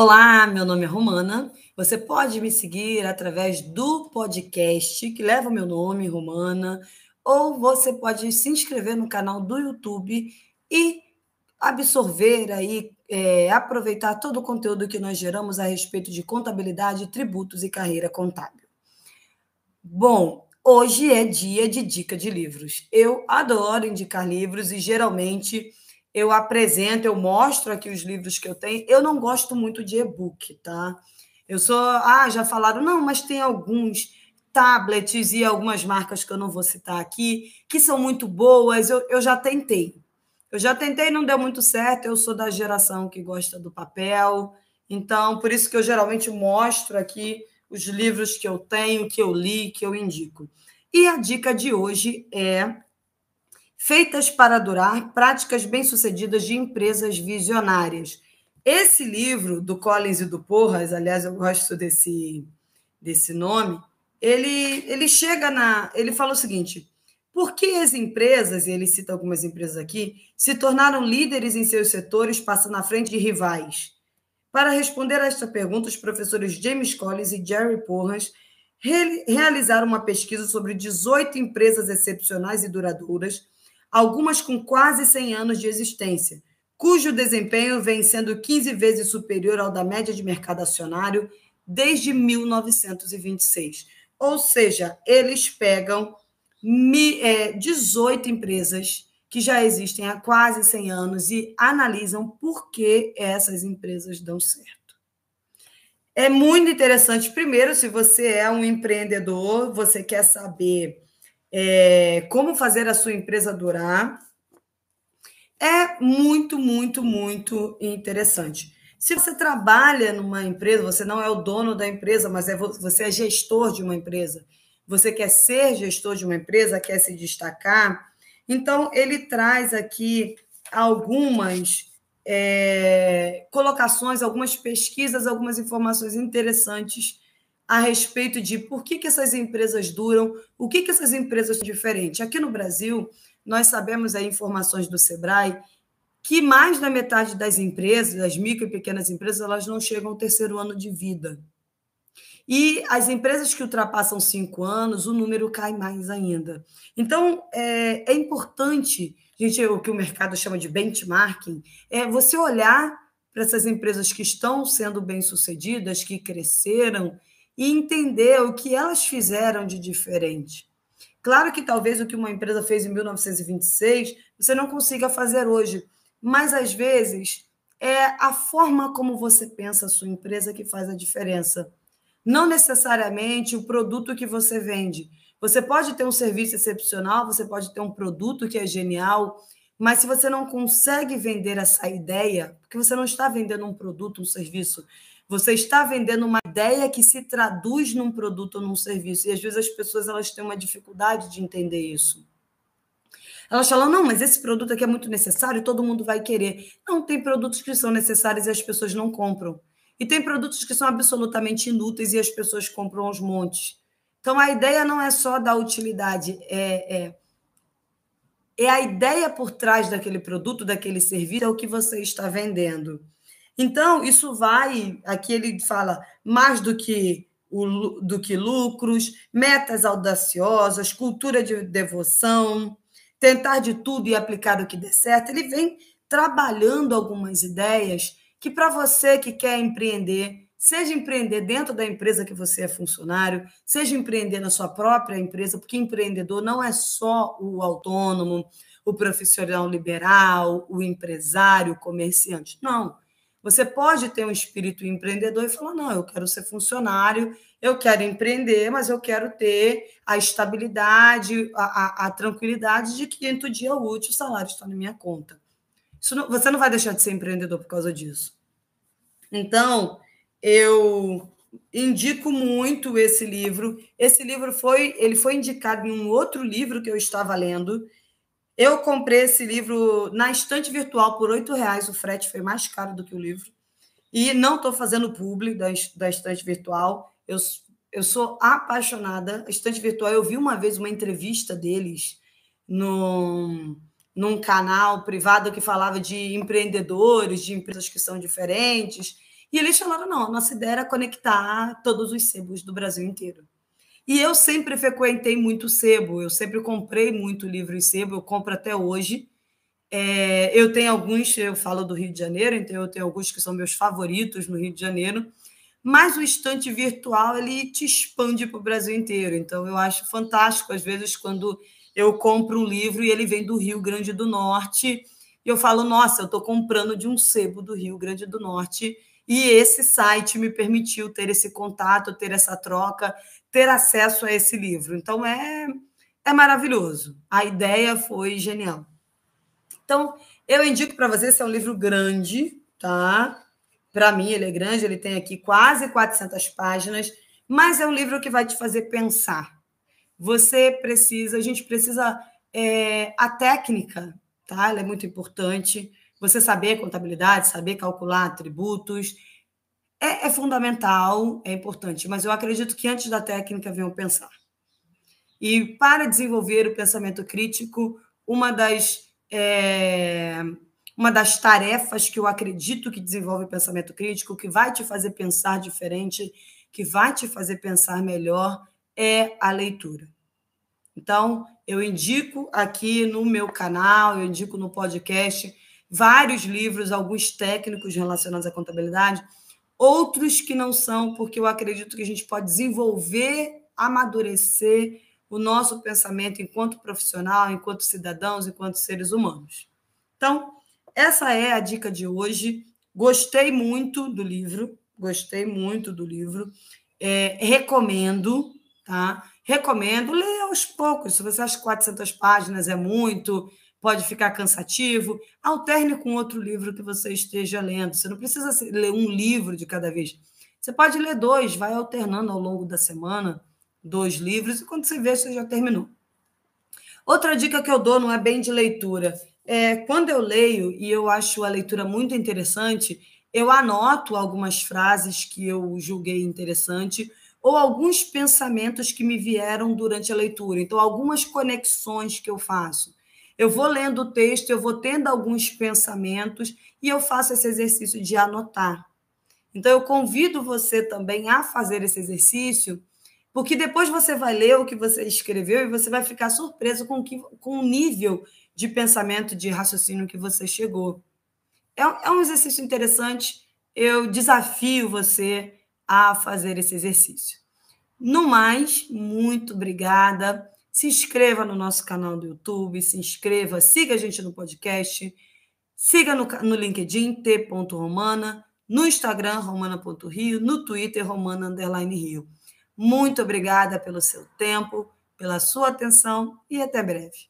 Olá, meu nome é Romana. Você pode me seguir através do podcast que leva o meu nome, Romana, ou você pode se inscrever no canal do YouTube e absorver aí, é, aproveitar todo o conteúdo que nós geramos a respeito de contabilidade, tributos e carreira contábil. Bom, hoje é dia de dica de livros. Eu adoro indicar livros e geralmente eu apresento, eu mostro aqui os livros que eu tenho. Eu não gosto muito de e-book, tá? Eu sou. Ah, já falaram, não, mas tem alguns tablets e algumas marcas que eu não vou citar aqui, que são muito boas. Eu, eu já tentei. Eu já tentei, não deu muito certo. Eu sou da geração que gosta do papel. Então, por isso que eu geralmente mostro aqui os livros que eu tenho, que eu li, que eu indico. E a dica de hoje é Feitas para Durar Práticas Bem-Sucedidas de Empresas Visionárias. Esse livro do Collins e do Porras, aliás, eu gosto desse, desse nome, ele, ele chega na. Ele fala o seguinte: por que as empresas, e ele cita algumas empresas aqui, se tornaram líderes em seus setores, passando à frente de rivais? Para responder a esta pergunta, os professores James Collins e Jerry Porras realizaram uma pesquisa sobre 18 empresas excepcionais e duradouras algumas com quase 100 anos de existência, cujo desempenho vem sendo 15 vezes superior ao da média de mercado acionário desde 1926. Ou seja, eles pegam 18 é, empresas que já existem há quase 100 anos e analisam por que essas empresas dão certo. É muito interessante. Primeiro, se você é um empreendedor, você quer saber é, como fazer a sua empresa durar. É muito, muito, muito interessante. Se você trabalha numa empresa, você não é o dono da empresa, mas é, você é gestor de uma empresa, você quer ser gestor de uma empresa, quer se destacar, então ele traz aqui algumas é, colocações, algumas pesquisas, algumas informações interessantes a respeito de por que, que essas empresas duram, o que, que essas empresas são diferentes. Aqui no Brasil, nós sabemos aí informações do Sebrae que mais da metade das empresas, das micro e pequenas empresas, elas não chegam ao terceiro ano de vida. E as empresas que ultrapassam cinco anos, o número cai mais ainda. Então, é, é importante, gente, o que o mercado chama de benchmarking, é você olhar para essas empresas que estão sendo bem-sucedidas, que cresceram, e entender o que elas fizeram de diferente. Claro que talvez o que uma empresa fez em 1926 você não consiga fazer hoje, mas às vezes é a forma como você pensa a sua empresa que faz a diferença. Não necessariamente o produto que você vende. Você pode ter um serviço excepcional, você pode ter um produto que é genial, mas se você não consegue vender essa ideia, porque você não está vendendo um produto, um serviço, você está vendendo uma ideia que se traduz num produto ou num serviço. E às vezes as pessoas elas têm uma dificuldade de entender isso. Elas falam, não, mas esse produto aqui é muito necessário, todo mundo vai querer. Não, tem produtos que são necessários e as pessoas não compram. E tem produtos que são absolutamente inúteis e as pessoas compram aos montes. Então a ideia não é só da utilidade, é, é, é a ideia por trás daquele produto, daquele serviço, é o que você está vendendo. Então, isso vai, aqui ele fala mais do que o, do que lucros, metas audaciosas, cultura de devoção, tentar de tudo e aplicar o que der certo. Ele vem trabalhando algumas ideias que para você que quer empreender, seja empreender dentro da empresa que você é funcionário, seja empreender na sua própria empresa, porque empreendedor não é só o autônomo, o profissional liberal, o empresário, o comerciante. Não. Você pode ter um espírito empreendedor e falar: não, eu quero ser funcionário, eu quero empreender, mas eu quero ter a estabilidade, a, a, a tranquilidade de que quinto dia útil o salário está na minha conta. Não, você não vai deixar de ser empreendedor por causa disso. Então, eu indico muito esse livro. Esse livro foi, ele foi indicado em um outro livro que eu estava lendo, eu comprei esse livro na estante virtual por R$ reais. O frete foi mais caro do que o livro. E não estou fazendo publi da, da estante virtual. Eu, eu sou apaixonada. A estante virtual, eu vi uma vez uma entrevista deles no, num canal privado que falava de empreendedores, de empresas que são diferentes. E eles falaram: não, nossa ideia era conectar todos os sebos do Brasil inteiro. E eu sempre frequentei muito sebo, eu sempre comprei muito livro em sebo, eu compro até hoje. É, eu tenho alguns, eu falo do Rio de Janeiro, então eu tenho alguns que são meus favoritos no Rio de Janeiro, mas o estante virtual ele te expande para o Brasil inteiro. Então eu acho fantástico, às vezes, quando eu compro um livro e ele vem do Rio Grande do Norte, e eu falo, nossa, eu estou comprando de um sebo do Rio Grande do Norte, e esse site me permitiu ter esse contato, ter essa troca, ter acesso a esse livro. Então é, é maravilhoso. A ideia foi genial. Então, eu indico para você, esse é um livro grande, tá? Para mim, ele é grande, ele tem aqui quase 400 páginas, mas é um livro que vai te fazer pensar. Você precisa, a gente precisa, é, a técnica, tá? Ela é muito importante. Você saber contabilidade, saber calcular tributos, é, é fundamental, é importante, mas eu acredito que antes da técnica vem o pensar. E para desenvolver o pensamento crítico, uma das é, uma das tarefas que eu acredito que desenvolve o pensamento crítico, que vai te fazer pensar diferente, que vai te fazer pensar melhor, é a leitura. Então, eu indico aqui no meu canal, eu indico no podcast vários livros, alguns técnicos relacionados à contabilidade, outros que não são, porque eu acredito que a gente pode desenvolver, amadurecer o nosso pensamento enquanto profissional, enquanto cidadãos, enquanto seres humanos. Então, essa é a dica de hoje. Gostei muito do livro, gostei muito do livro. É, recomendo, tá? Recomendo, leia aos poucos. Se você acha que 400 páginas é muito, pode ficar cansativo, alterne com outro livro que você esteja lendo. Você não precisa ler um livro de cada vez. Você pode ler dois, vai alternando ao longo da semana dois livros, e quando você vê, você já terminou. Outra dica que eu dou não é bem de leitura, é, quando eu leio e eu acho a leitura muito interessante, eu anoto algumas frases que eu julguei interessante ou alguns pensamentos que me vieram durante a leitura. Então, algumas conexões que eu faço. Eu vou lendo o texto, eu vou tendo alguns pensamentos e eu faço esse exercício de anotar. Então, eu convido você também a fazer esse exercício, porque depois você vai ler o que você escreveu e você vai ficar surpreso com, que, com o nível de pensamento, de raciocínio que você chegou. É, é um exercício interessante. Eu desafio você a fazer esse exercício. No mais, muito obrigada. Se inscreva no nosso canal do YouTube, se inscreva, siga a gente no podcast, siga no, no LinkedIn, t.romana, no Instagram, romana.rio, no Twitter, romana rio. Muito obrigada pelo seu tempo, pela sua atenção e até breve.